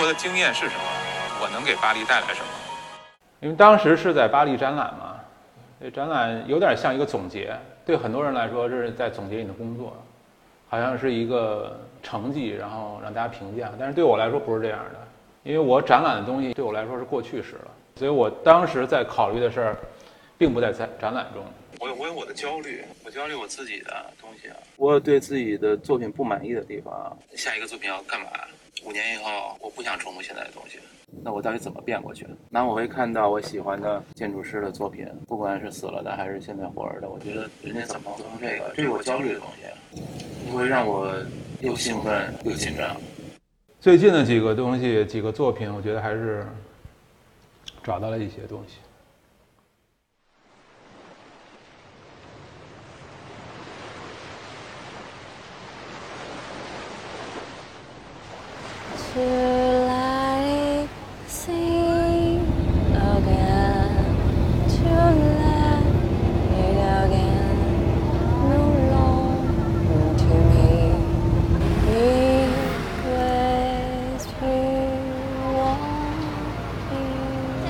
所以中国的经验是什么？我能给巴黎带来什么？因为当时是在巴黎展览嘛，这展览有点像一个总结，对很多人来说这是在总结你的工作，好像是一个成绩，然后让大家评价。但是对我来说不是这样的，因为我展览的东西对我来说是过去式了，所以我当时在考虑的事儿，并不在在展览中。我有我有我的焦虑，我焦虑我自己的东西啊。我有对自己的作品不满意的地方，下一个作品要干嘛？五年以后，我不想重复现在的东西。那我到底怎么变过去？那我会看到我喜欢的建筑师的作品，不管是死了的还是现在活着的，我觉得人家怎么做成这个，这是我焦虑的东西，会让我又兴奋又紧张。最近的几个东西，几个作品，我觉得还是找到了一些东西。现在我们现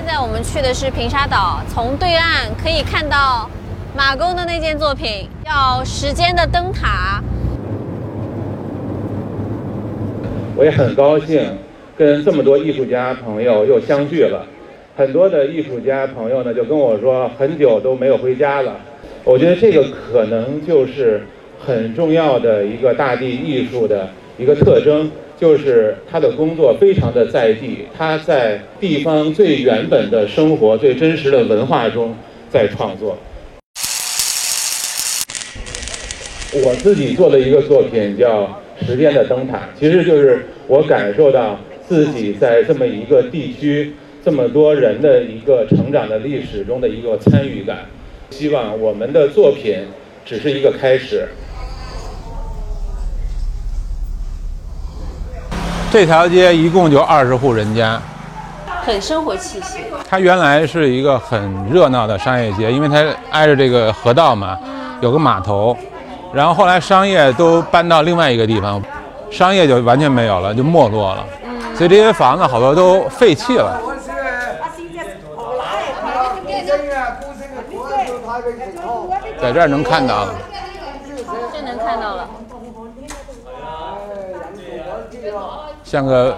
在我们去的是平沙岛，从对岸可以看到马工的那件作品，叫《时间的灯塔》。我也很高兴，跟这么多艺术家朋友又相聚了。很多的艺术家朋友呢，就跟我说，很久都没有回家了。我觉得这个可能就是很重要的一个大地艺术的一个特征，就是他的工作非常的在地，他在地方最原本的生活、最真实的文化中在创作。我自己做的一个作品叫。时间的灯塔，其实就是我感受到自己在这么一个地区、这么多人的一个成长的历史中的一个参与感。希望我们的作品只是一个开始。这条街一共就二十户人家，很生活气息。它原来是一个很热闹的商业街，因为它挨着这个河道嘛，有个码头。然后后来商业都搬到另外一个地方，商业就完全没有了，就没落了。所以这些房子好多都废弃了。在这儿能看到了，这能看到了，像个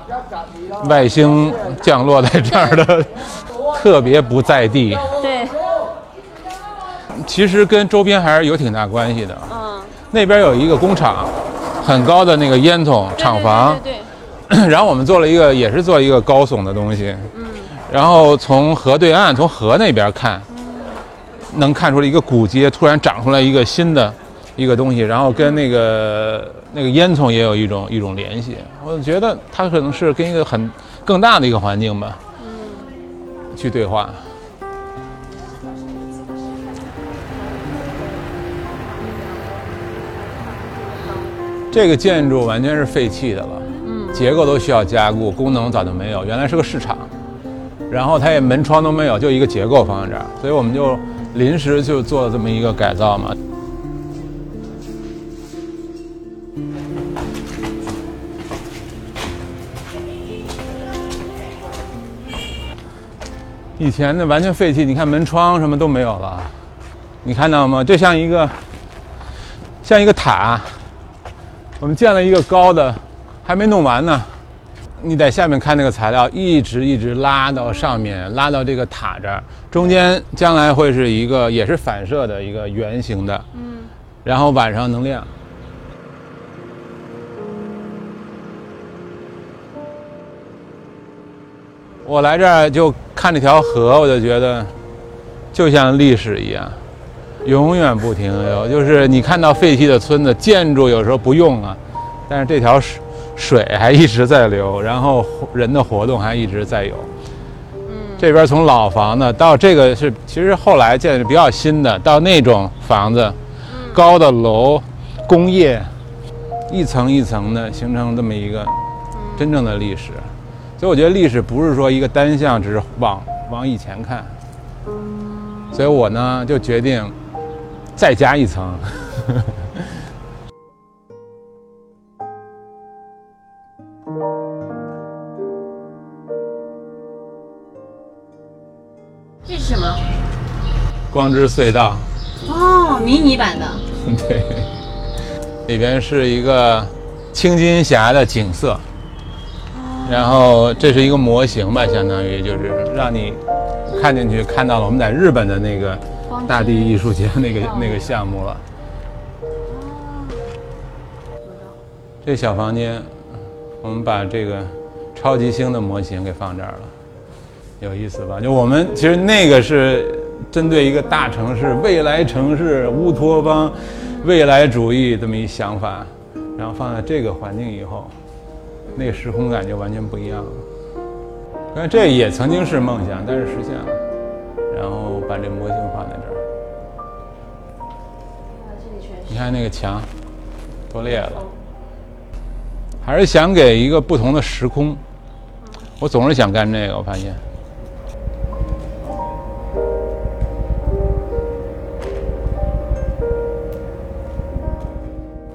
外星降落在这儿的，特别不在地。对，其实跟周边还是有挺大关系的。那边有一个工厂，很高的那个烟囱厂房，对。然后我们做了一个，也是做一个高耸的东西，嗯。然后从河对岸，从河那边看，能看出来一个古街突然长出来一个新的一个东西，然后跟那个那个烟囱也有一种一种联系。我觉得它可能是跟一个很更大的一个环境吧，嗯，去对话。这个建筑完全是废弃的了，嗯，结构都需要加固，功能早就没有。原来是个市场，然后它也门窗都没有，就一个结构放在这儿，所以我们就临时就做了这么一个改造嘛。以前的完全废弃，你看门窗什么都没有了，你看到吗？这像一个像一个塔。我们建了一个高的，还没弄完呢。你在下面看那个材料，一直一直拉到上面，拉到这个塔这儿，中间将来会是一个也是反射的一个圆形的，嗯，然后晚上能亮。我来这儿就看这条河，我就觉得就像历史一样。永远不停留，就是你看到废弃的村子，建筑有时候不用了，但是这条水水还一直在流，然后人的活动还一直在有。嗯，这边从老房子到这个是其实后来建的比较新的，到那种房子，高的楼，工业，一层一层的形成这么一个真正的历史。所以我觉得历史不是说一个单向，只是往往以前看。所以我呢就决定。再加一层。这是什么？光之隧道。哦，迷你版的。对。里边是一个青金峡的景色。然后这是一个模型吧，相当于就是让你看进去，看到了我们在日本的那个。大地艺术节那个那个项目了。这小房间，我们把这个超级星的模型给放这儿了，有意思吧？就我们其实那个是针对一个大城市、未来城市、乌托邦、未来主义这么一想法，然后放在这个环境以后，那个时空感就完全不一样了。但这也曾经是梦想，但是实现了。然后把这模型放在这你看那个墙多裂了。还是想给一个不同的时空。我总是想干这个，我发现。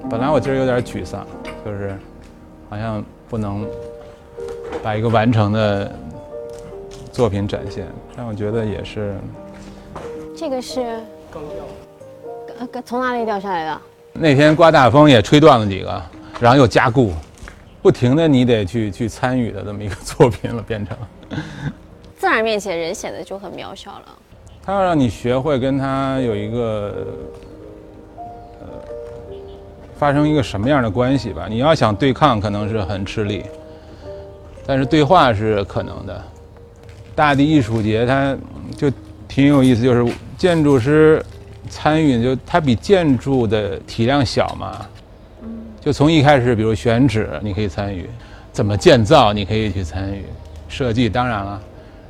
本来我今儿有点沮丧，就是好像不能把一个完成的作品展现，但我觉得也是。这个是刚掉，呃，从哪里掉下来的？那天刮大风也吹断了几个，然后又加固。不停的，你得去去参与的这么一个 作品了，变成。自然面前，人显得就很渺小了。他要让你学会跟他有一个，呃，发生一个什么样的关系吧？你要想对抗，可能是很吃力，但是对话是可能的。大地艺术节，它就挺有意思，就是建筑师参与，就它比建筑的体量小嘛。就从一开始，比如选址，你可以参与；怎么建造，你可以去参与；设计当然了，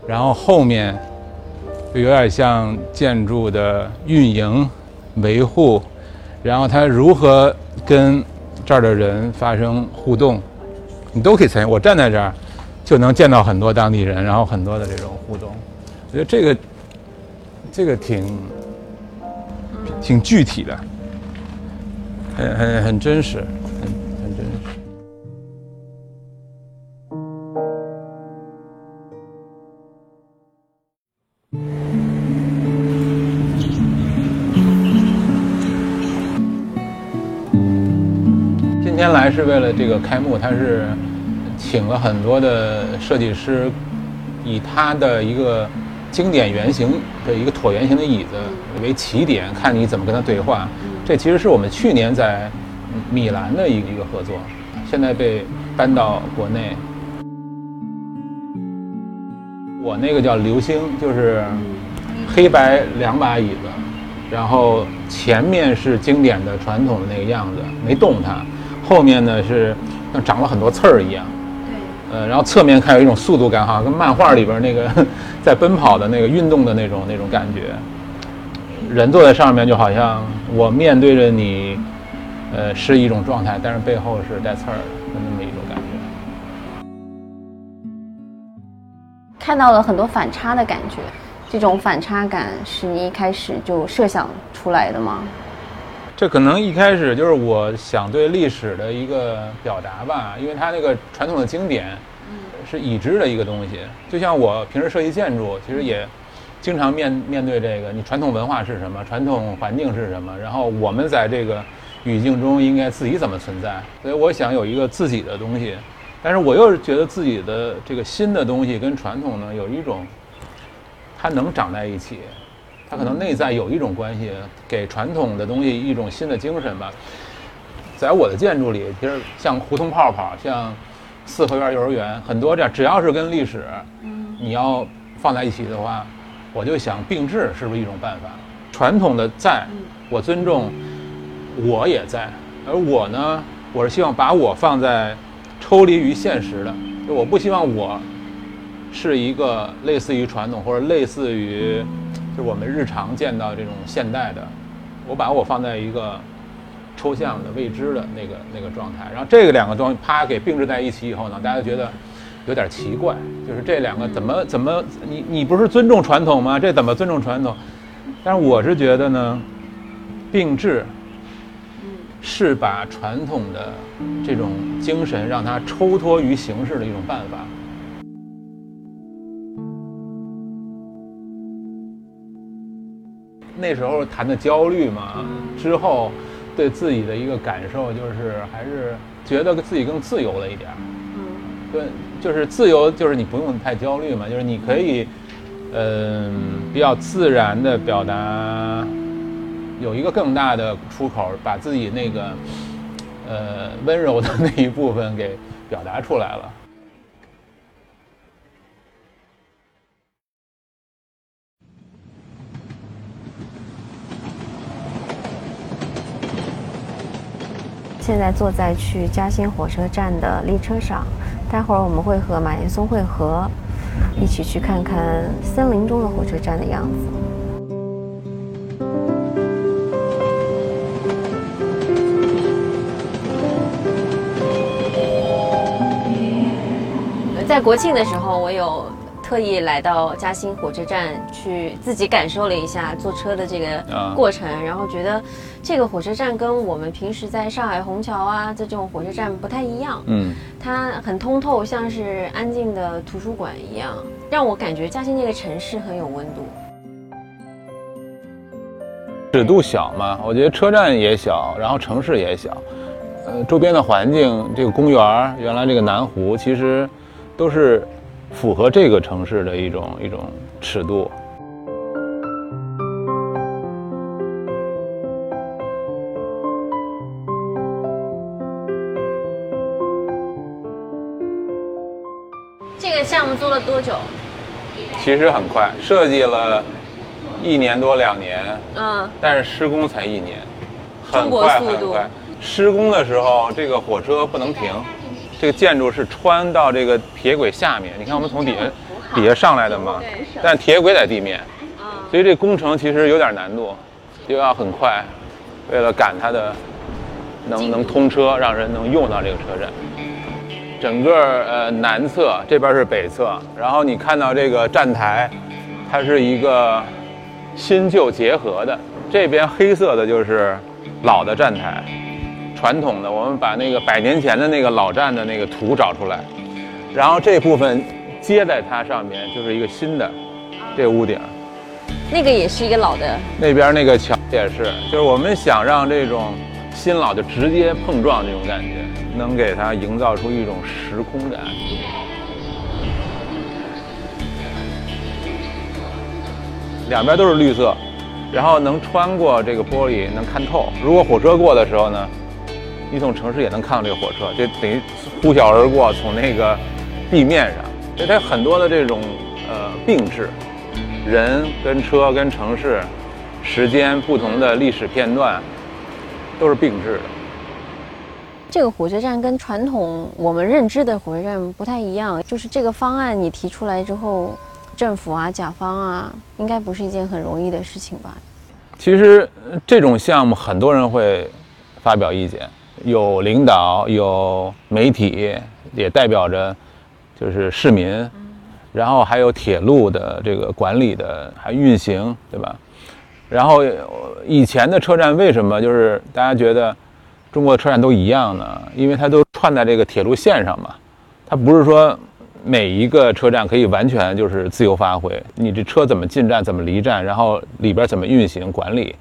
然后后面就有点像建筑的运营、维护，然后它如何跟这儿的人发生互动，你都可以参与。我站在这儿，就能见到很多当地人，然后很多的这种互动。我觉得这个这个挺挺具体的，很很很真实。很很真实今天来是为了这个开幕，他是请了很多的设计师，以他的一个经典原型的一个椭圆形的椅子为起点，看你怎么跟他对话。这其实是我们去年在米兰的一个一个合作，现在被搬到国内。我那个叫流星，就是黑白两把椅子，然后前面是经典的传统的那个样子，没动它。后面呢是像长了很多刺儿一样，对，呃，然后侧面看有一种速度感，哈跟漫画里边那个在奔跑的那个运动的那种那种感觉。人坐在上面就好像我面对着你，呃，是一种状态，但是背后是带刺儿的那么一种感觉。看到了很多反差的感觉，这种反差感是你一开始就设想出来的吗？这可能一开始就是我想对历史的一个表达吧，因为它那个传统的经典，是已知的一个东西。就像我平时设计建筑，其实也经常面面对这个：你传统文化是什么？传统环境是什么？然后我们在这个语境中应该自己怎么存在？所以我想有一个自己的东西，但是我又觉得自己的这个新的东西跟传统呢有一种，它能长在一起。它可能内在有一种关系，给传统的东西一种新的精神吧。在我的建筑里，其实像胡同泡泡，像四合院幼儿园，很多这样，只要是跟历史，你要放在一起的话，我就想并置是不是一种办法？传统的在，我尊重，我也在，而我呢，我是希望把我放在抽离于现实的，就我不希望我是一个类似于传统或者类似于就。是我们日常见到这种现代的，我把我放在一个抽象的未知的那个那个状态，然后这个两个东西啪给并置在一起以后呢，大家觉得有点奇怪，就是这两个怎么怎么你你不是尊重传统吗？这怎么尊重传统？但是我是觉得呢，并置是把传统的这种精神让它抽脱于形式的一种办法。那时候谈的焦虑嘛，之后对自己的一个感受就是还是觉得自己更自由了一点儿。嗯对，就是自由，就是你不用太焦虑嘛，就是你可以，嗯、比较自然的表达，有一个更大的出口，把自己那个，呃，温柔的那一部分给表达出来了。现在坐在去嘉兴火车站的列车上，待会儿我们会和马岩松会合，一起去看看森林中的火车站的样子。在国庆的时候，我有特意来到嘉兴火车站去自己感受了一下坐车的这个啊。过程，然后觉得这个火车站跟我们平时在上海虹桥啊这种火车站不太一样，嗯，它很通透，像是安静的图书馆一样，让我感觉嘉兴这个城市很有温度。尺度小嘛，我觉得车站也小，然后城市也小，呃，周边的环境，这个公园儿，原来这个南湖，其实都是符合这个城市的一种一种尺度。这个项目做了多久？其实很快，设计了一年多两年，嗯，但是施工才一年，很快很快。施工的时候，这个火车不能停，这个建筑是穿到这个铁轨下面。你看我们从底下底下上来的嘛，但铁轨在地面，所以这工程其实有点难度，又要很快，为了赶它的能能通车，让人能用到这个车站。整个呃南侧这边是北侧，然后你看到这个站台，它是一个新旧结合的。这边黑色的就是老的站台，传统的，我们把那个百年前的那个老站的那个图找出来，然后这部分接在它上面就是一个新的这个屋顶。那个也是一个老的，那边那个桥也是，就是我们想让这种新老的直接碰撞这种感觉，能给它营造出一种时空感。两边都是绿色，然后能穿过这个玻璃，能看透。如果火车过的时候呢，你从城市也能看到这个火车，就等于呼啸而过，从那个地面上。所以它很多的这种呃并置，人跟车跟城市，时间不同的历史片段，都是并置的。这个火车站跟传统我们认知的火车站不太一样，就是这个方案你提出来之后，政府啊、甲方啊，应该不是一件很容易的事情吧？其实呃这种项目很多人会发表意见，有领导，有媒体，也代表着就是市民，然后还有铁路的这个管理的还运行，对吧？然后呃以前的车站为什么就是大家觉得中国的车站都一样呢？因为它都串在这个铁路线上嘛，它不是说每一个车站可以完全就是自由发挥，你这车怎么进站，怎么离站，然后里边怎么运行管理，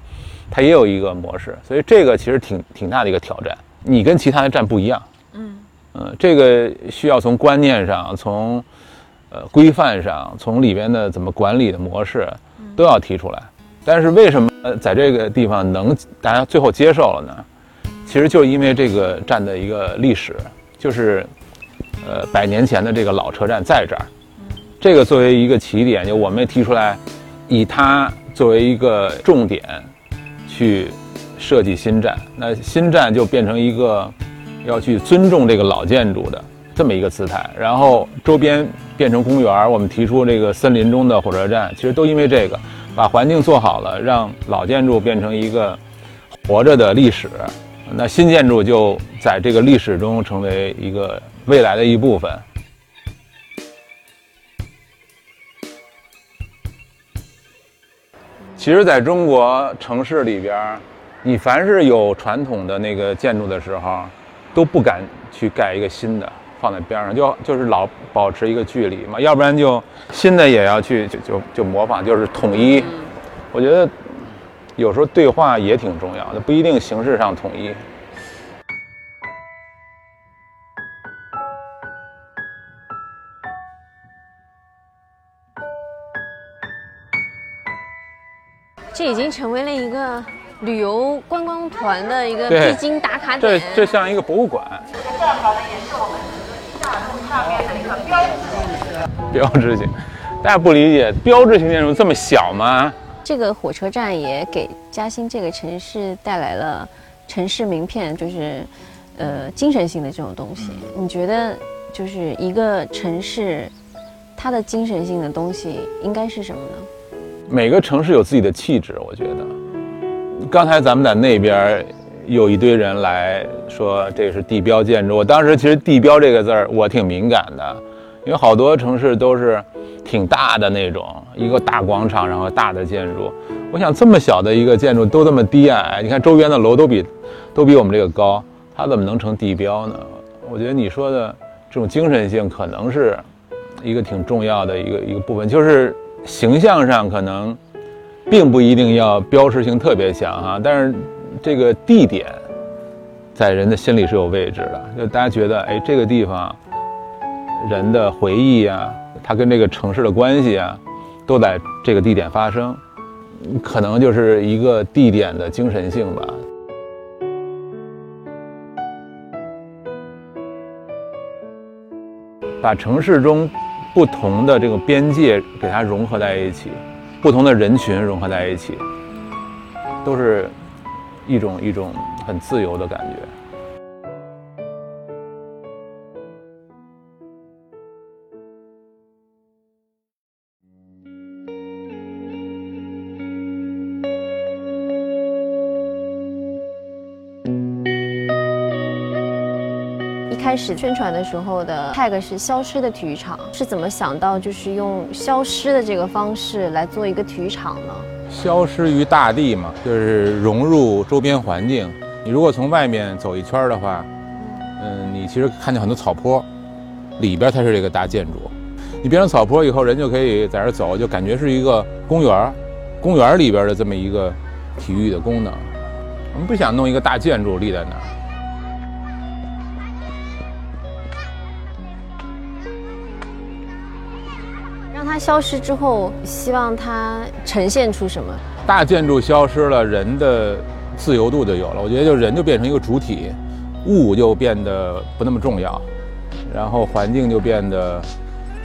它也有一个模式，所以这个其实挺挺大的一个挑战。你跟其他的站不一样，嗯嗯，这个需要从观念上，从呃规范上，从里边的怎么管理的模式都要提出来。但是为什么在这个地方能大家最后接受了呢？其实就是因为这个站的一个历史，就是呃百年前的这个老车站在这儿，这个作为一个起点，就我们也提出来，以它作为一个重点去设计新站，那新站就变成一个要去尊重这个老建筑的这么一个姿态，然后周边变成公园，我们提出这个森林中的火车站，其实都因为这个，把环境做好了，让老建筑变成一个活着的历史，那新建筑就在这个历史中成为一个未来的一部分。其实，在中国城市里边儿，你凡是有传统的那个建筑的时候，都不敢去盖一个新的放在边上，就就是老保持一个距离嘛，要不然就新的也要去就就就模仿，就是统一。我觉得有时候对话也挺重要的，不一定形式上统一。这已经成为了一个旅游观光团的一个必经打卡这点。这像一个博物馆，标志性，大家不理解，标志性建筑这么小吗？这个火车站也给嘉兴这个城市带来了城市名片，就是呃精神性的这种东西。你觉得就是一个城市，它的精神性的东西应该是什么呢？每个城市有自己的气质，我觉得。刚才咱们在那边有一堆人来说这是地标建筑，我当时其实“地标”这个字儿我挺敏感的，因为好多城市都是挺大的那种，一个大广场，然后大的建筑。我想这么小的一个建筑都这么低矮，你看周边的楼都比都比我们这个高，它怎么能成地标呢？我觉得你说的这种精神性可能是一个挺重要的一个一个部分，就是形象上可能并不一定要标识性特别强哈，但是这个地点在人的心里是有位置的，就大家觉得哎这个地方人的回忆啊，它跟这个城市的关系啊，都在这个地点发生，可能就是一个地点的精神性吧。把城市中不同的这个边界给它融合在一起，不同的人群融合在一起，都是一种一种很自由的感觉。开始宣传的时候的 tag 是消失的体育场，是怎么想到就是用消失的这个方式来做一个体育场呢？消失于大地嘛，就是融入周边环境。你如果从外面走一圈的话，嗯，你其实看见很多草坡，里边才是这个大建筑。你变成草坡以后，人就可以在这走，就感觉是一个公园，公园里边的这么一个体育的功能。我们不想弄一个大建筑立在那儿。消失之后，希望它呈现出什么？大建筑消失了，人的自由度就有了。我觉得就人就变成一个主体，物就变得不那么重要，然后环境就变得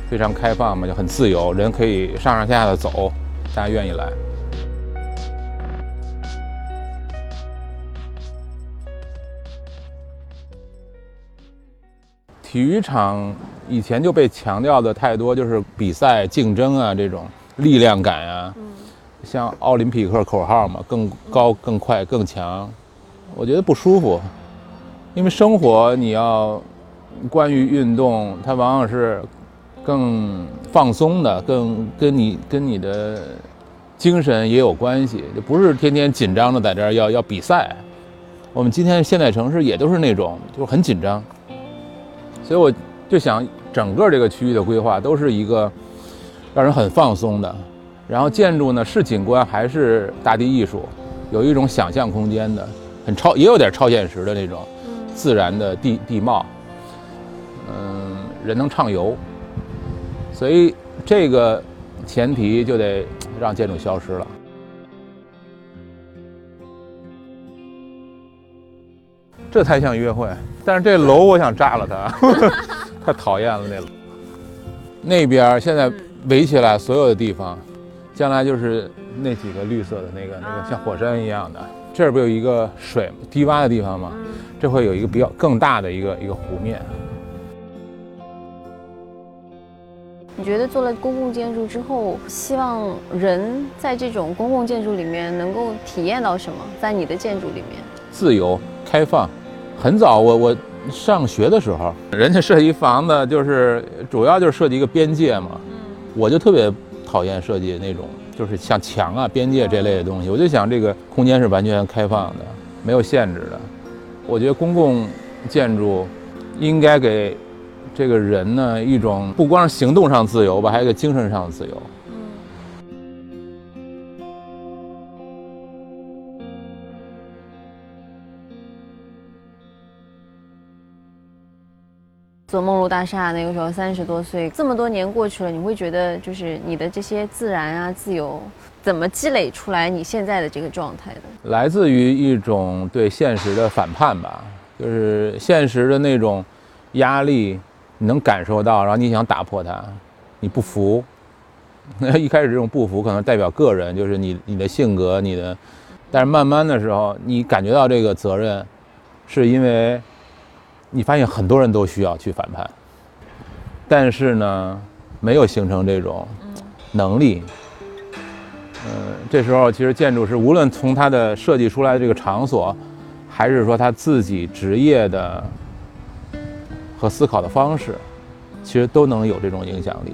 非常开放嘛，就很自由，人可以上上下下的走，大家愿意来。体育场以前就被强调的太多，就是比赛竞争啊，这种力量感啊，像奥林匹克口号嘛，更高、更快、更强，我觉得不舒服。因为生活你要关于运动，它往往是更放松的，更跟你跟你的精神也有关系，就不是天天紧张的在这儿要要比赛。我们今天现代城市也都是那种，就是很紧张。所以我就想，整个这个区域的规划都是一个让人很放松的。然后建筑呢是景观还是大地艺术，有一种想象空间的，很超也有点超现实的那种自然的地地貌。嗯，人能畅游，所以这个前提就得让建筑消失了。这才像约会，但是这楼我想炸了它，太讨厌了那楼。那边现在围起来所有的地方，将来就是那几个绿色的那个那个像火山一样的。这儿不有一个水低洼的地方吗？这会有一个比较更大的一个一个湖面。你觉得做了公共建筑之后，希望人在这种公共建筑里面能够体验到什么？在你的建筑里面，自由开放。很早我我上学的时候，人家设计房子就是主要就是设计一个边界嘛，我就特别讨厌设计那种就是像墙啊、边界这类的东西。我就想这个空间是完全开放的，没有限制的。我觉得公共建筑应该给这个人呢一种不光是行动上自由吧，还有一个精神上的自由。做梦露大厦，那个时候三十多岁，这么多年过去了，你会觉得就是你的这些自然啊、自由，怎么积累出来你现在的这个状态的？来自于一种对现实的反叛吧，就是现实的那种压力，你能感受到，然后你想打破它，你不服。那 一开始这种不服可能代表个人，就是你你的性格，你的，但是慢慢的时候，你感觉到这个责任，是因为你发现很多人都需要去反叛，但是呢，没有形成这种能力。嗯，这时候其实建筑师无论从他的设计出来的这个场所，还是说他自己职业的和思考的方式，其实都能有这种影响力。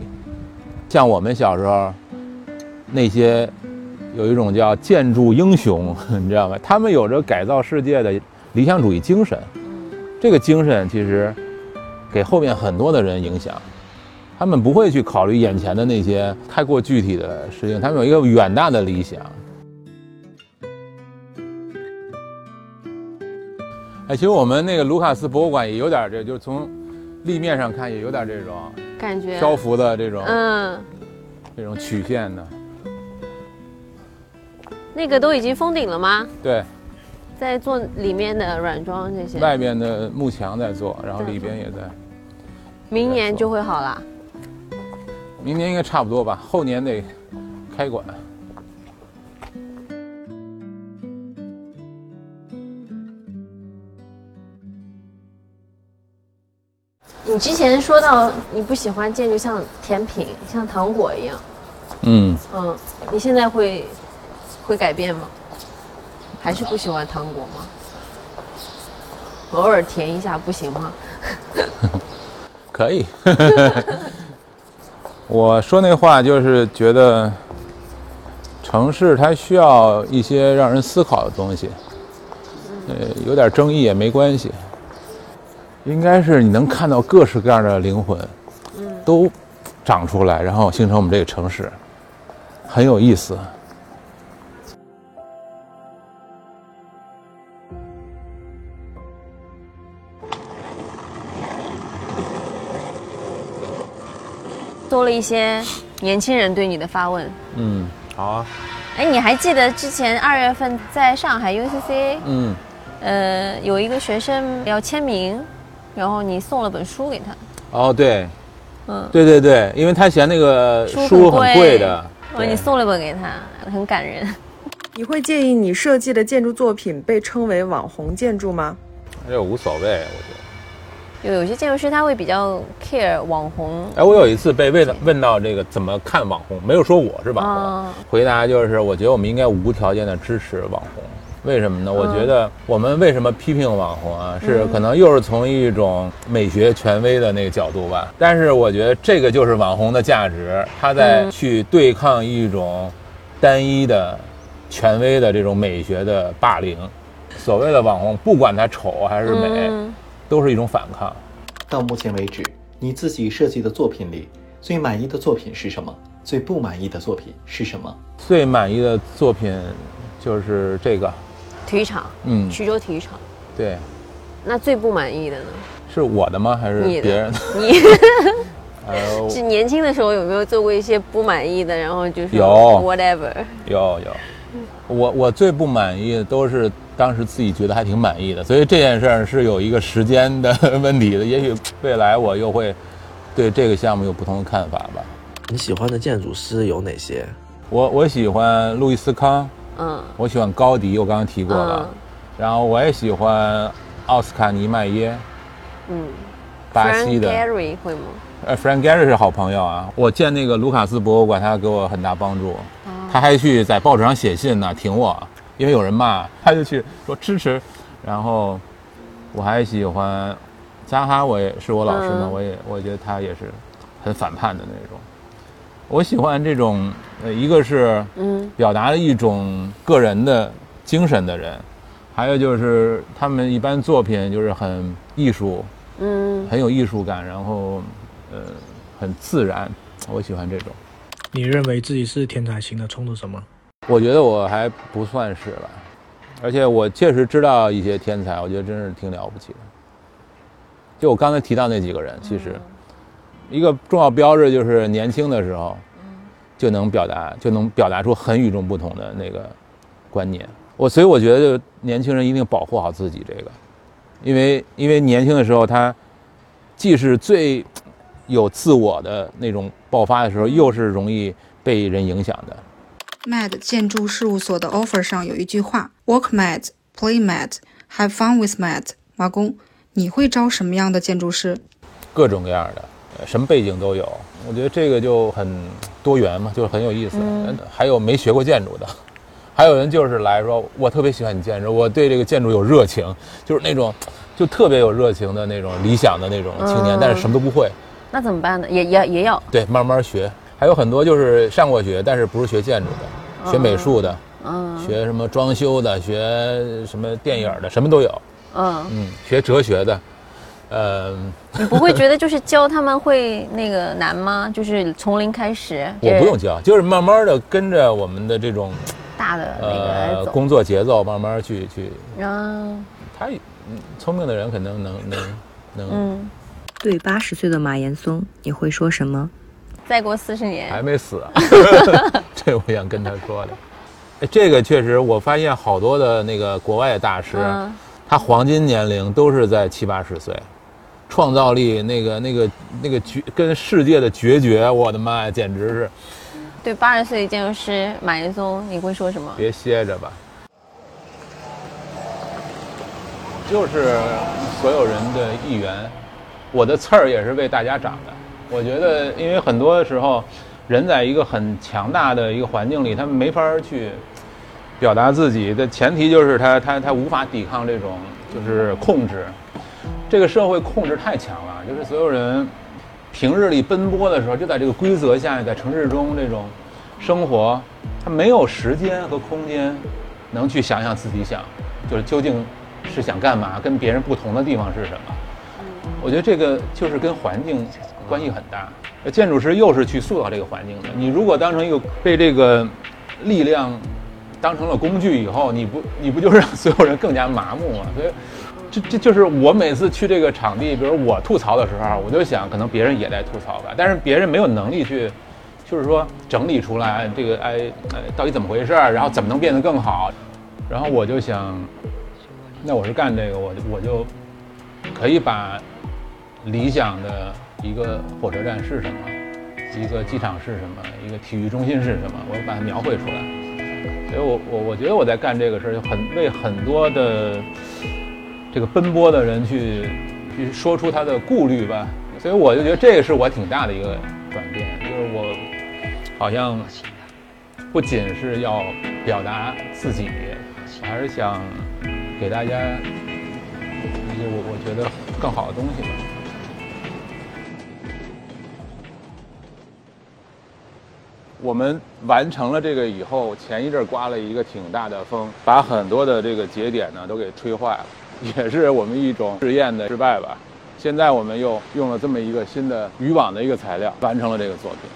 像我们小时候那些有一种叫建筑英雄，你知道吗？他们有着改造世界的理想主义精神，这个精神其实给后面很多的人影响。他们不会去考虑眼前的那些太过具体的事情，他们有一个远大的理想。哎，其实我们那个卢卡斯博物馆也有点这，就是从立面上看也有点这种感觉漂浮的这种嗯，这种曲线的。那个都已经封顶了吗？对，在做里面的软装这些，外边的幕墙在做，然后里边也在。明年就会好了。明年应该差不多吧，后年得开馆。你之前说到你不喜欢建筑像甜品，像糖果一样，嗯，嗯，你现在会会改变吗？还是不喜欢糖果吗？偶尔甜一下不行吗？可以。我说那话就是觉得，城市它需要一些让人思考的东西，呃，有点争议也没关系。应该是你能看到各式各样的灵魂，都长出来，然后形成我们这个城市，很有意思。多了一些年轻人对你的发问。嗯，好啊，哎，你还记得之前二月份在上海 UCC，嗯，呃，有一个学生要签名，然后你送了本书给他，哦，对，嗯，对对对，因为他嫌那个书书很很贵的，你送了本给他，很感人。你会介意你设计的建筑作品被称为网红建筑吗？这无所谓，我觉得。有有些建筑师他会比较 care 网红，哎，我有一次被问到问到这个怎么看网红，没有说我是网红，哦回答就是我觉得我们应该无条件的支持网红。为什么呢？我嗯觉得我们为什么批评网红啊，是可能又是从一种美学权威的那个角度吧。但是我觉得这个就是网红的价值，他在嗯去对抗一种单一的权威的这种美学的霸凌。所谓的网红，不管他丑还是美，嗯都是一种反抗。到目前为止，你自己设计的作品里，最满意的作品是什么？最不满意的作品是什么？最满意的作品就是这个，体育场，嗯，衢州体育场。对，那最不满意的呢？是我的吗？还是别人的？你 呃，是年轻的时候有没有做过一些不满意的，然后就是有 whatever？有有，我我最不满意的都是当时自己觉得还挺满意的，所以这件事儿是有一个时间的问题的。也许未来我又会对这个项目有不同的看法吧。你喜欢的建筑师有哪些？我我喜欢路易斯康，嗯我喜欢高迪，我刚刚提过了，嗯然后我也喜欢奥斯卡尼迈耶，嗯，巴西 Frank 的。Gehry 会吗？呃，Frank Gehry 是好朋友啊，我建那个卢卡斯博物馆，他给我很大帮助，他还去在报纸上写信呢，挺我，因为有人骂，他就去说支持。然后我还喜欢扎哈，我也是我老师嘛，嗯我也我觉得他也是很反叛的那种。我喜欢这种，呃，一个是嗯表达了一种个人的精神的人，还有就是他们一般作品就是很艺术，嗯，很有艺术感，然后呃很自然，我喜欢这种。你认为自己是天才型的冲突什么？我觉得我还不算是吧，而且我确实知道一些天才，我觉得真是挺了不起的。就我刚才提到那几个人，其实一个重要标志就是年轻的时候，就能表达，就能表达出很与众不同的那个观念。我所以我觉得年轻人一定保护好自己这个，因为因为年轻的时候他既是最有自我的那种爆发的时候，又是容易被人影响的。Mad 建筑事务所的 offer 上有一句话：Work mad, play mad, have fun with mad。马工，你会招什么样的建筑师？各种各样的，呃什么背景都有。我觉得这个就很多元嘛，就是很有意思。嗯还有没学过建筑的，还有人就是来说，我特别喜欢你建筑，我对这个建筑有热情，就是那种就特别有热情的那种理想的那种青年，嗯但是什么都不会。那怎么办呢？也也也要，对，慢慢学。还有很多就是上过学，但是不是学建筑的，学美术的，嗯学什么装修的，学什么电影的，什么都有。嗯，嗯，学哲学的，呃，你不会觉得就是教他们会那个难吗？就是从零开始，我不用教，就是慢慢的跟着我们的这种大的那个。呃工作节奏，慢慢去去。嗯他嗯聪明的人肯定能能能，嗯，对八十岁的马岩松，你会说什么？再过四十年，还没死啊 这我想跟他说的。哎，这个确实，我发现好多的那个国外的大师，嗯他黄金年龄都是在七八十岁，创造力那个那个那个决跟世界的决绝，我的妈呀，简直是对八十岁的建筑师马岩松，你会说什么？别歇着吧。就是所有人的一员，我的刺儿也是为大家长的。我觉得，因为很多时候，人在一个很强大的一个环境里，他没法去表达自己的前提就是他他他无法抵抗这种就是控制。这个社会控制太强了，就是所有人平日里奔波的时候，就在这个规则下，在城市中这种生活，他没有时间和空间能去想想自己想，就是究竟是想干嘛，跟别人不同的地方是什么。我觉得这个就是跟环境关系很大。建筑师又是去塑造这个环境的。你如果当成一个被这个力量当成了工具以后，你不你不就是让所有人更加麻木吗？所以。这这就是我每次去这个场地，比如我吐槽的时候，我就想，可能别人也在吐槽吧，但是别人没有能力去，就是说整理出来这个哎哎到底怎么回事儿，然后怎么能变得更好，然后我就想，那我是干这个，我我就可以把理想的一个火车站是什么，一个机场是什么，一个体育中心是什么，我把它描绘出来。所以我我我觉得我在干这个事儿，很为很多的。这个奔波的人去去说出他的顾虑吧，所以我就觉得这个是我挺大的一个转变，就是我好像不仅是要表达自己，我还是想给大家我我觉得更好的东西吧。我们完成了这个以后，前一阵刮了一个挺大的风，把很多的这个节点呢都给吹坏了。也是我们一种试验的失败吧。现在我们又用了这么一个新的渔网的一个材料，完成了这个作品。